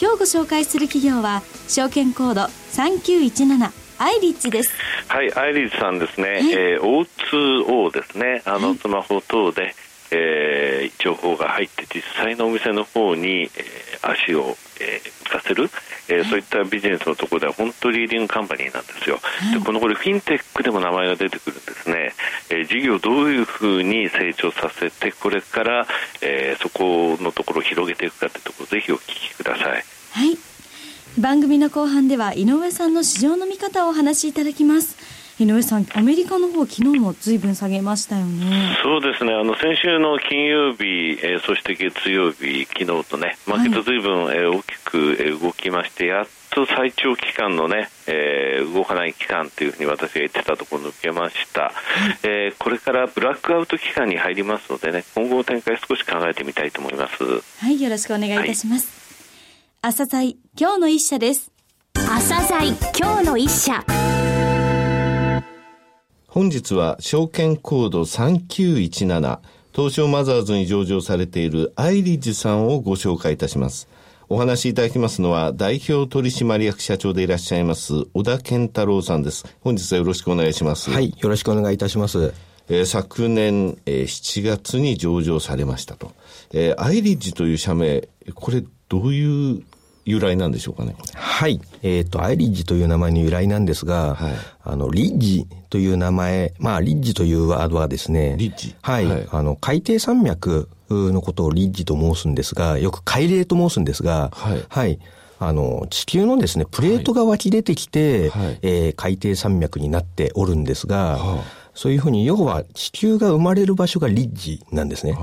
今日ご紹介する企業は証券コード3917アイリッチです。はいアイリッチさんですね、はい、えー、O2O ですね。あの、スマホ等で、えー、情報が入って実際のお店の方に、えー、足を、えー、浮かせる、えー、そういったビジネスのところでは本当リーディングカンパニーなんですよ、でこのこれフィンテックでも名前が出てくるんですね、えー、事業をどういうふうに成長させてこれから、えー、そこのところを広げていくかというところぜひお聞きください。はい。番組の後半では井上さんの市場の見方をお話しいただきます井上さん、アメリカの方昨日もずいぶん下げましたよね。そうですね。あの先週の金曜日、えー、そして月曜日、昨日とね、マーケットずいぶん、えー、大きく、えー、動きまして、やっと最長期間のね、えー、動かない期間というふうに私が言ってたところ抜けました、はい、えー、これからブラックアウト期間に入りますのでね、今後の展開少し考えてみたいと思います。はい、よろしくお願いいたします。はい、朝鮮今日の一社です。朝鮮今日の一社。本日は証券コード3917東証マザーズに上場されているアイリッジさんをご紹介いたします。お話しいただきますのは代表取締役社長でいらっしゃいます小田健太郎さんです。本日はよろしくお願いします。はい、よろしくお願いいたします。えー、昨年、えー、7月に上場されましたと。えー、アイリッジという社名、これどういう由来なんでしょうかね。はい。えっ、ー、と、アイリッジという名前の由来なんですが、はい、あの、リッジという名前、まあ、リッジというワードはですね、リッジはい。はい、あの、海底山脈のことをリッジと申すんですが、よく海嶺と申すんですが、はい。はい。あの、地球のですね、プレートが湧き出てきて、はい、えー、海底山脈になっておるんですが、はあ、そういうふうに、要は地球が生まれる場所がリッジなんですね。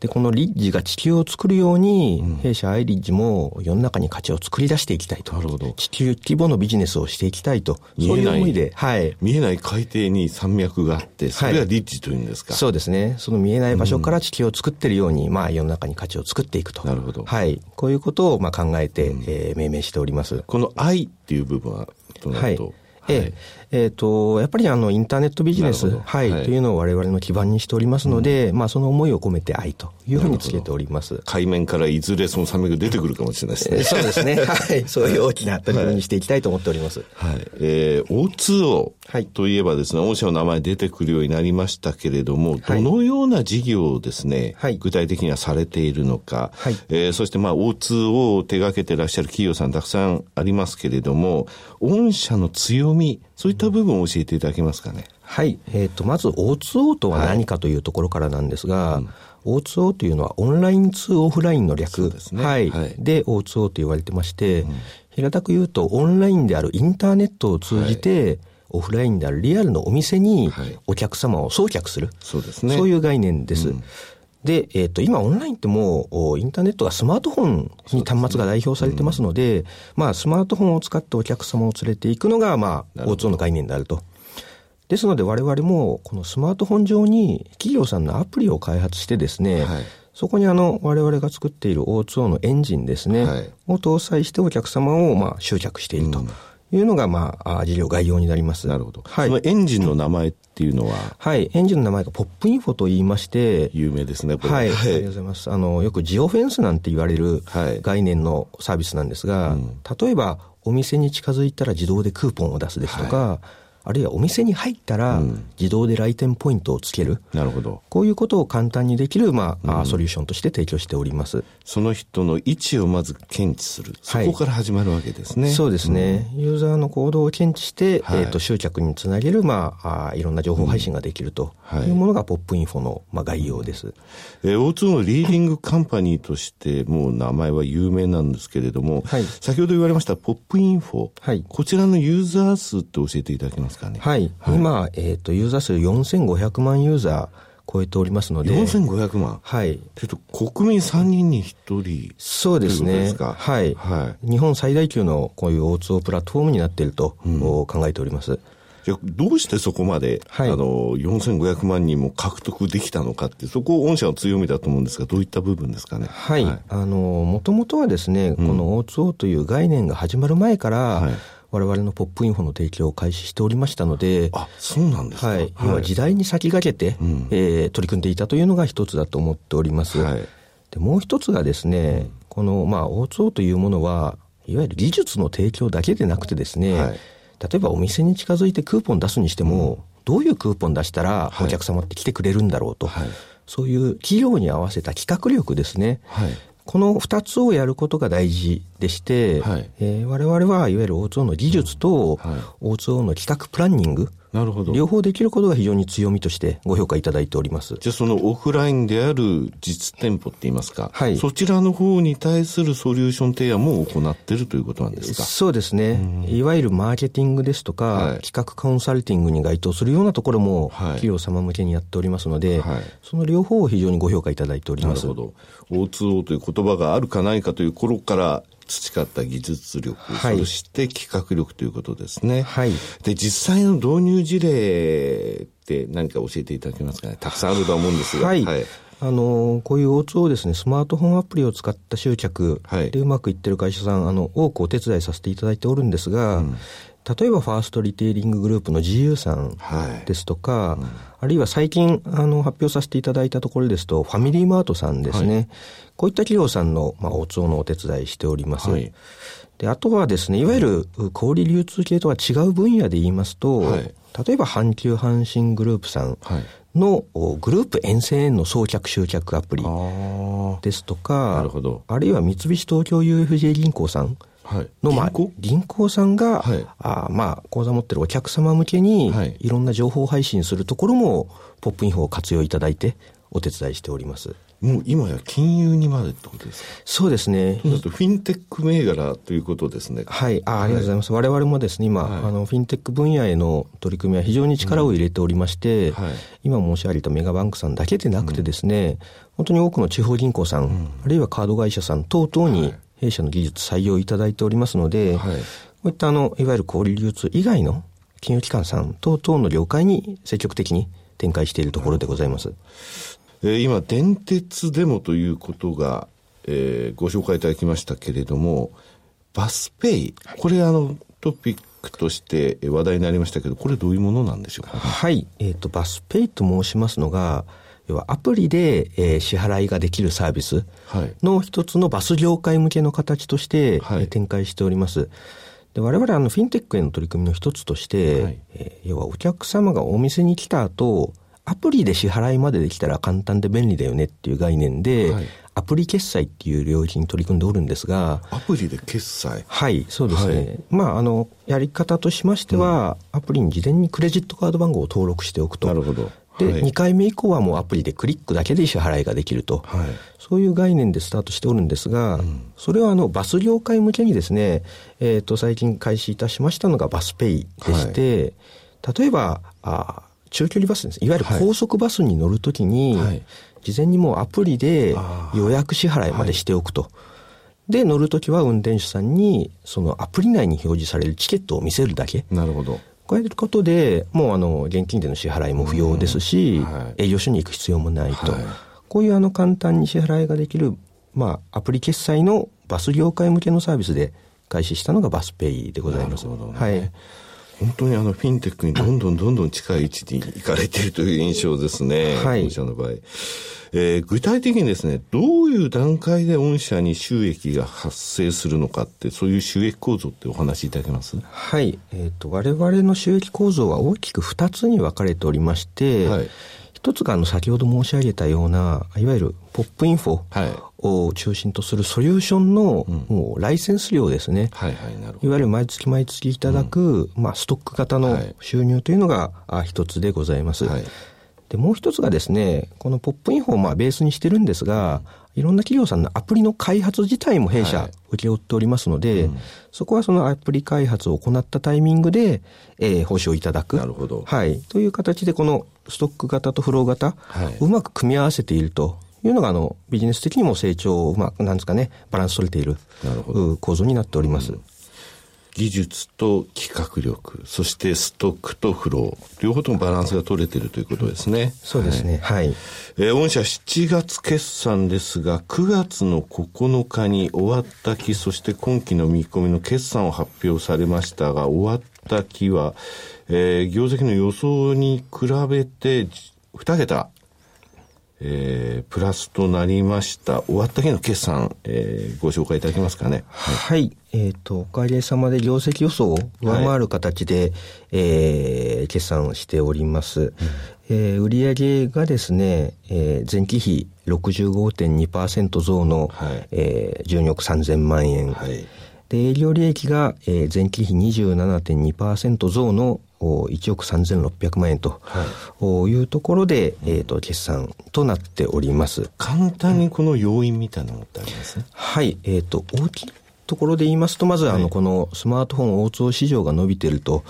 はあで、このリッジが地球を作るように、うん、弊社アイリッジも世の中に価値を作り出していきたいと。なるほど。地球規模のビジネスをしていきたいと。そういう思いで、はい。見えない海底に山脈があって、それがリッジというんですか、はい、そうですね。その見えない場所から地球を作っているように、うん、まあ世の中に価値を作っていくと。なるほど。はい。こういうことをまあ考えて、うん、えー、命名しております。この愛っていう部分はどうなると、はいえええーと、やっぱりあのインターネットビジネス、はい、はい、というのを我々の基盤にしておりますので、うん、まあ、その思いを込めて愛というふうにつけております。海面からいずれそのサメが出てくるかもしれないですね。そうですね。はい。そういう大きな取り組みにしていきたいと思っております。はい。えー、O2O といえばですね、御社の名前出てくるようになりましたけれども、どのような事業をですね、はい、具体的にはされているのか、はい、えー、そしてまあ O2O を手掛けていらっしゃる企業さんたくさんありますけれども、御社の強み、そういった部分を教えていただけますかね？はい。えっ、ー、と、まず O2O とは何かというところからなんですが、はいうん O2O というのはオンライン2オフラインの略。ですね。はい。はい、で、O2O と言われてまして、うん、平たく言うと、オンラインであるインターネットを通じて、はい、オフラインであるリアルのお店にお客様を送客する。はい、そうですね。そういう概念です。うんで、えっ、ー、と、今オンラインってもう、インターネットがスマートフォンに端末が代表されてますので、でねうん、まあ、スマートフォンを使ってお客様を連れていくのが、まあ、O2O の概念であると。ですので、我々も、このスマートフォン上に企業さんのアプリを開発してですね、はい、そこにあの、我々が作っている O2O のエンジンですね、はい、を搭載してお客様を、まあ、集客していると。うんいうのが、まあ、事業概要になります。なるほど。はい。そのエンジンの名前っていうのは？はい。エンジンの名前がポップインフォと言いまして、有名ですね、これ。はい。ありがとうございます。あの、よくジオフェンスなんて言われる概念のサービスなんですが、はいうん、例えば、お店に近づいたら自動でクーポンを出すですとか、はいあるいはお店に入ったら、自動で来店ポイントをつける。なるほど。こういうことを簡単にできる、まあ、うん、ソリューションとして提供しております。その人の位置をまず検知する。そこから始まるわけですね。はい、そうですね、うん、ユーザーの行動を検知して、はい、えっ、ー、と、集客につなげる、まあ、あいろんな情報配信ができるというものが、ポップインフォの、まあ、概要です。えー、O2 のリーディングカンパニーとして、もう名前は有名なんですけれども、はい、先ほど言われましたポップインフォ。はい。こちらのユーザー数って教えていただけますかね。はい今、えっ、ー、と、ユーザー数4500万ユーザー、超えておりますので。4500万はい。えっと、国民3人に1人そうですね。はい。はい。日本最大級のこういう O2O プラットフォームになっていると、うん、考えております。じゃどうしてそこまで、はい、あの、4500万人も獲得できたのかって、そこ、御社の強みだと思うんですが、どういった部分ですかね？はい。はい、あの、もともとはですね、この O2O という概念が始まる前から、はい我々のポップインフォの提供を開始しておりましたので、あ、そうなんですか。はい。はい、時代に先駆けて、うん、えー、取り組んでいたというのが一つだと思っております。はい、でもう一つがですね、うん、この、まあ、O2O というものは、いわゆる技術の提供だけでなくてですね、はい。例えばお店に近づいてクーポン出すにしても、うん、どういうクーポン出したらお客様って来てくれるんだろうと、はい、そういう企業に合わせた企画力ですね。はい、この二つをやることが大事でして、はい、えー、我々はいわゆる O2O の技術と、O2O の企画プランニング、なるほど。両方できることが非常に強みとしてご評価いただいております。じゃあそのオフラインである実店舗って言いますか、はい。そちらの方に対するソリューション提案も行っているということなんですか？そうですね。いわゆるマーケティングですとか、はい、企画コンサルティングに該当するようなところも、企業様向けにやっておりますので、はい、その両方を非常にご評価いただいております。なるほど。O2O という言葉があるかないかという頃から培った技術力、はい、そして企画力ということですね。はい。で、実際の導入事例って何か教えていただけますかね？たくさんあると思うんですが。はい。はい、あの、こういう O2 をですね、スマートフォンアプリを使った集客でうまくいってる会社さん、あの、多くお手伝いさせていただいておるんですが、うん、例えばファーストリテイリンググループの GU さんですとか、はいうん、あるいは最近あの発表させていただいたところですと、ファミリーマートさんですね。はい、こういった企業さんの、まあ、おつおのお手伝いしております。はい、で、あとはですね、いわゆる小売流通系とは違う分野で言いますと、はい、例えば阪急阪神グループさんのグループ沿線への送客集客アプリですとか、あるいは三菱東京 UFJ 銀行さんの、まあ、銀行？さんが、はい、あまあ、口座持ってるお客様向けに、い。ろんな情報配信するところも、ポップインフォを活用いただいて、お手伝いしております。もう今や金融にまでってことですか？そうですね。だとフィンテック銘柄ということですね。はい。あありがとうございます。はい、我々もですね、今、はい、あの、フィンテック分野への取り組みは非常に力を入れておりまして、うん。はい、今申し上げたメガバンクさんだけでなくてですね、うん、本当に多くの地方銀行さん、うん、あるいはカード会社さん等々に弊社の技術採用いただいておりますので、こういったあの、いわゆる小売流通以外の金融機関さん等々の業界に積極的に展開しているところでございます。えー、今、電鉄でもということが、えー、ご紹介いただきましたけれども、バスペイ、これあの、トピックとして話題になりましたけど、これどういうものなんでしょうか、ね、はい。えっ、ー、と、バスペイと申しますのが、要はアプリで、えー、支払いができるサービスの一つのバス業界向けの形として、はい、展開しております。で我々あのフィンテックへの取り組みの一つとして、はい、えー、要はお客様がお店に来た後、アプリで支払いまでできたら簡単で便利だよねっていう概念で、はい、アプリ決済っていう領域に取り組んでおるんですが。アプリで決済はい、そうですね。はい、まあ、あの、やり方としましては、うん、アプリに事前にクレジットカード番号を登録しておくと。なるほど。で、はい、2回目以降はもうアプリでクリックだけで支払いができると、はい、そういう概念でスタートしておるんですが、うん、それはあのバス業界向けにですね、えっ、ー、と、最近開始いたしましたのがバスペイでして、はい、例えば、あ中距離バスです。いわゆる高速バスに乗るときに、はい、事前にもうアプリで予約支払いまでしておくと。はい、で、乗るときは運転手さんに、そのアプリ内に表示されるチケットを見せるだけ。なるほど。こうやることで、もうあの、現金での支払いも不要ですし、はい、営業所に行く必要もないと。こういうあの、簡単に支払いができる、まあ、アプリ決済のバス業界向けのサービスで開始したのがバスペイでございます。ね、はい。本当にあのフィンテックにどんどんどんどん近い位置に行かれているという印象ですね。はい。御社の場合。えー、具体的にですね、どういう段階で御社に収益が発生するのかって、そういう収益構造ってお話しいただけます？はい。えっ、ー、と、我々の収益構造は大きく2つに分かれておりまして、はい。一つがあの先ほど申し上げたような、いわゆるポップインフォを中心とするソリューションの、もうライセンス料ですね。はいはい、なるほど。いわゆる毎月毎月いただく、まあストック型の収入というのが一つでございます。はいで、もう一つがですね、このポップインフォをまあベースにしてるんですが、いろんな企業さんのアプリの開発自体も弊社請け負っておりますので、はいうん、そこはそのアプリ開発を行ったタイミングで、えー、報酬をいただく。なるほど。はい。という形で、このストック型とフロー型をうまく組み合わせているというのが、あの、ビジネス的にも成長をうまく、なんですかね、バランス取れている構造になっております。うん技術と企画力、そしてストックとフロー、両方ともバランスが取れているということですね。そうですね。はい。はい、えー、御社7月決算ですが、9月の9日に終わった期、そして今期の見込みの決算を発表されましたが、終わった期は、えー、業績の予想に比べて2桁えー、プラスとなりました。終わった日の決算、えー、ご紹介いただけますかね？はい。はい、えっ、ー、と、おかげさまで業績予想を上回る形で、はい、えー、決算をしております。うん、えー、売上がですね、えー、前期比65.2%増の、はい、えー、12億3000万円。はい、で、営業利益が、えー、前期比27.2%増の1億3600万円というところで、はい、えっ、ー、と、決算となっております。簡単にこの要因みたいなのってあります？ね。はい。えっ、ー、と、大きいところで言いますと、まず、あの、このスマートフォン O2 市場が伸びていると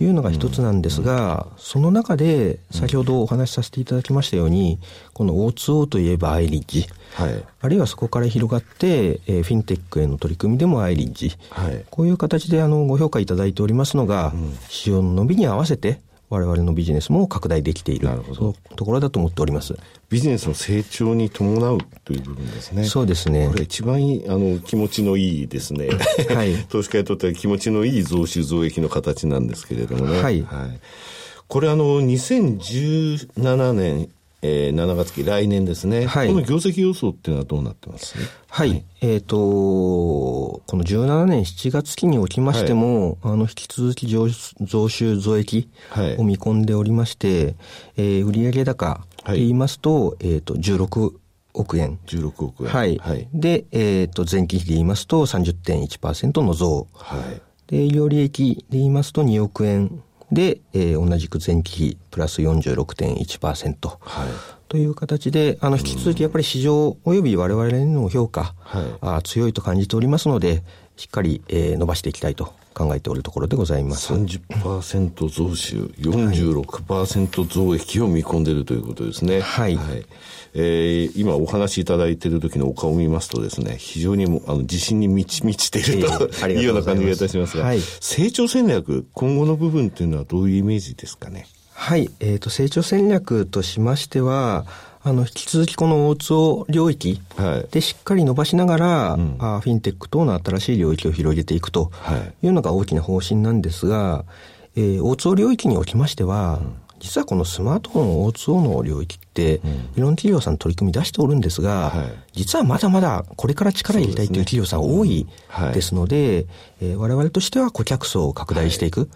いうのが一つなんですが、その中で、先ほどお話しさせていただきましたように、この O2O といえばアイリッジ、はい、あるいはそこから広がって、えー、フィンテックへの取り組みでもアイリッジ、はい、こういう形であのご評価いただいておりますのが、うん、市場の伸びに合わせて、我々のビジネスも拡大できている。そのところだと思っております。ビジネスの成長に伴うという部分ですね。そうですね。これ一番いいあの気持ちのいいですね、はい、投資家にとっては気持ちのいい増収増益の形なんですけれどもね、はい、はい、これあの2017年えー、7月期、来年ですね、はい、この業績予想っていうのはどうなってます、はい、はい、えっ、ー、と、この17年7月期におきましても、はい、あの、引き続き増増収増益を見込んでおりまして、はい、えー、売上高と言いますと、えっ、ー、と、16億円。16億円。はい。はい、で、えっ、ー、と、前期比で言いますと30.1%の増。はい。で、営業利益で言いますと2億円で、えー、同じく前期比プラス46.1%。はい。という形で、あの、引き続きやっぱり市場及び我々への評価、はい、あ強いと感じておりますので、しっかり、えー、伸ばしていきたいと考えておるところでございます。30%増収、46%増益を見込んでいるということですね。はい。はい、えー、今お話しいただいている時のお顔を見ますとですね、非常にもあの自信に満ち満ちていると、えー、いうような感じがいたしますが、はい、成長戦略、今後の部分っていうのはどういうイメージですかね？はい、えっ、ー、と、成長戦略としましては、あの、引き続きこの大津を領域でしっかり伸ばしながら、はい、あフィンテック等の新しい領域を広げていくとい。うのが大きな方針なんですが、えー、大津領域におきましては、うん。実はこのスマートフォン O2O の領域って、うん、いろんな企業さん取り組み出しておるんですが、はい、実はまだまだこれから力入れたいという企業さん多いですので、えー、我々としては顧客層を拡大していく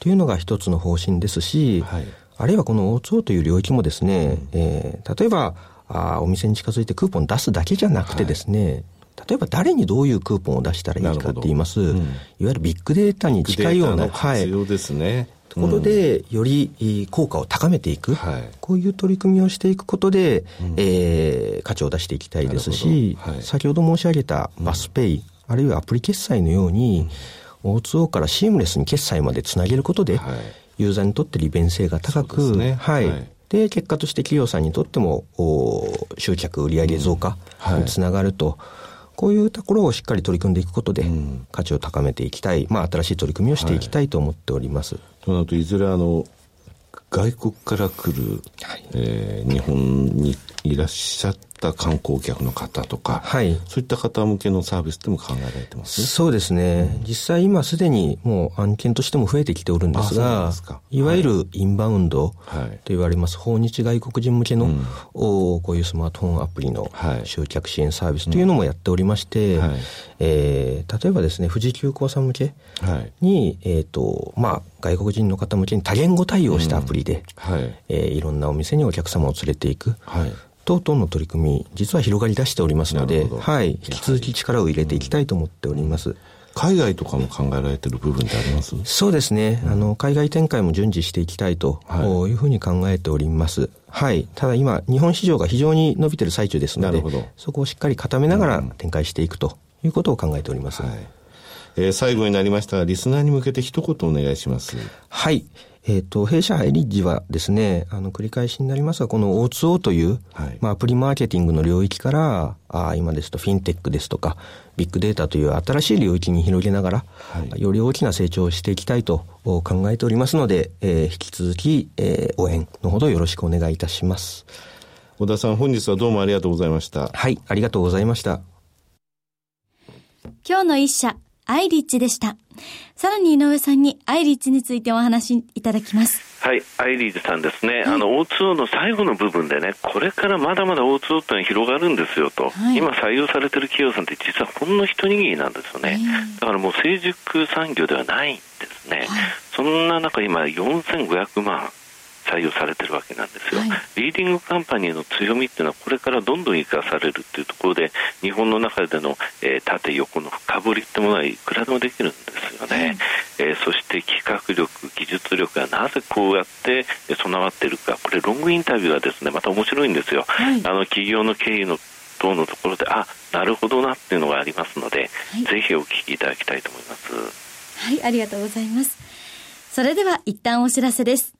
というのが一つの方針ですし、はい、あるいはこの O2O という領域もですね、うん、えー、例えばあお店に近づいてクーポン出すだけじゃなくてですね、はい。例えば誰にどういうクーポンを出したらいいかって言います、うん、いわゆるビッグデータに近いような、はい、ですね。ところで、より効果を高めていく、はい、こういう取り組みをしていくことで、うん、えー、価値を出していきたいですし、はい、先ほど申し上げたバスペイ、うん、あるいはアプリ決済のように、うん、O2O からシームレスに決済までつなげることで、はい、ユーザーにとって利便性が高く、ね、はい、で、結果として企業さんにとっても、お集客、売上増加につながると。こういうところをしっかり取り組んでいくことで、価値を高めていきたい、まあ、新しい取り組みをしていきたいと思っております。はい、となると、いずれあの、外国から来る、はい、えー、日本にいらっしゃった観光客の方とか、はい、そういった方向けのサービスでも考えられてます、そうですね、うん、実際今すでにもう案件としても増えてきておるんですが、いわゆるインバウンドと言われます、訪日外国人向けの、うん、こういうスマートフォンアプリの集客支援サービスというのもやっておりまして、はい、えー、例えばですね、富士急行さん向けに、はい、えっ、ー、と、まあ、外国人の方向けに多言語対応したアプリで、うん、はい。えー、いろんなお店にお客様を連れていく、はい、等々の取り組み、実は広がり出しておりますので、はい、引き続き力を入れていきたいと思っております。海外とかも考えられてる部分ってあります？そうですね、うん、あの海外展開も順次していきたいというふうに考えております。はい。ただ今、日本市場が非常に伸びてる最中ですので、そこをしっかり固めながら展開していくということを考えております。はいえー、最後になりましたが、リスナーに向けて一言お願いします。はい。えっ、ー、と、弊社ハイリッジはですね、あの、繰り返しになりますが、この O2O という、はい、まあ、アプリマーケティングの領域から、あ今ですとフィンテックですとか、ビッグデータという新しい領域に広げながら、はい、より大きな成長をしていきたいと考えておりますので、えー、引き続き、えー、応援のほどよろしくお願いいたします。小田さん、本日はどうもありがとうございました。はい、ありがとうございました。今日の一社、アイリッチでした。さらに井上さんにアイリッチについてお話しいただきます。はい、アイリッチさんですね、はい、あの O2O の最後の部分でね、これからまだまだ O2O ってのは広がるんですよと、はい、今採用されてる企業さんって実はほんの一握りなんですよね、だからもう成熟産業ではないんですね、はい、そんな中今4500万採用されてるわけなんですよ、はい、リーディングカンパニーの強みっていうのはこれからどんどん生かされるっていうところで日本の中での、えー、縦横の深掘りってものはいくらでもできるんですよね、はい、えー、そして企画力技術力がなぜこうやって備わっているか。これロングインタビューはですねまた面白いんですよ、はい、あの企業の経緯の等のところであなるほどなっていうのがありますので、ぜひお聞きいただきたいと思います。はいありがとうございます。それでは一旦お知らせです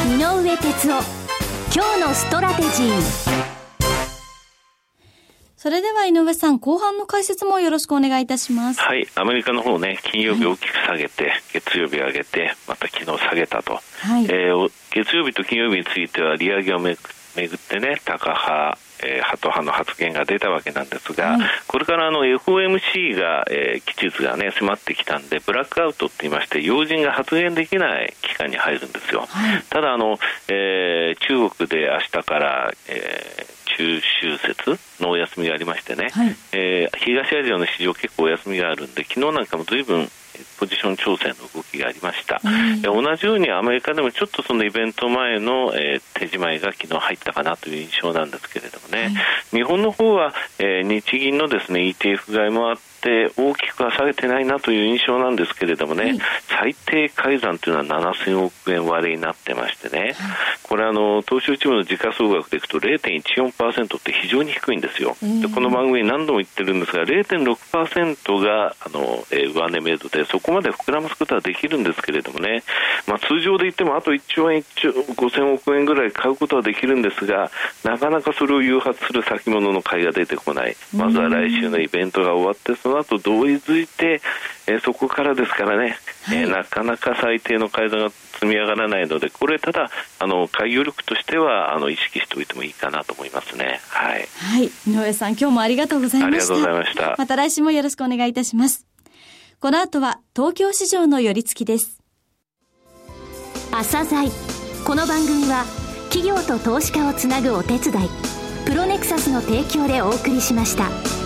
井上哲夫今日のストラテジーそれでは井上さん、後半の解説もよろしくお願いいたします。はい、アメリカの方ね、金曜日大きく下げて、はい、月曜日上げて、また昨日下げたと。はい、えー、月曜日と金曜日については利上げをめぐってね、高派、えー、ハト派の発言が出たわけなんですが、はい、これからあの FOMC が、えー、期日がね迫ってきたんでブラックアウトって言いまして要人が発言できない期間に入るんですよ、はい、ただあの、えー、中国で明日から、えー中秋節のお休みがありましてね、はい、えー、東アジアの市場結構お休みがあるんで昨日なんかもずいぶんポジション調整の動きがありました、うん、同じようにアメリカでもちょっとそのイベント前の、えー、手仕舞いが昨日入ったかなという印象なんですけれどもね、はい、日本の方は、えー、日銀のですね ETF 買いもあってって大きくは下げてないなという印象なんですけれどもね、はい、最低改ざんというのは7000億円割れになってましてね、はい、これあの東証一部の時価総額でいくと0.14%って非常に低いんですよ、でこの番組何度も言ってるんですが0.6%があの、えー、上値メイドでそこまで膨らますことはできるんですけれどもね、まあ、通常で言ってもあと1兆円1兆5000億円ぐらい買うことはできるんですがなかなかそれを誘発する先物の買いが出てこない。まずは来週のイベントが終わってその後同意づいて、えー、そこからですからね、はい、えー、なかなか最低の改ざんが積み上がらないのでこれただあの開業力としてはあの意識しておいてもいいかなと思いますね。はい、はい、井上さん今日もありがとうございました。ありがとうございました。また来週もよろしくお願いいたします。この後は東京市場の寄り付きです。朝鮮。この番組は企業と投資家をつなぐお手伝いプロネクサスの提供でお送りしました。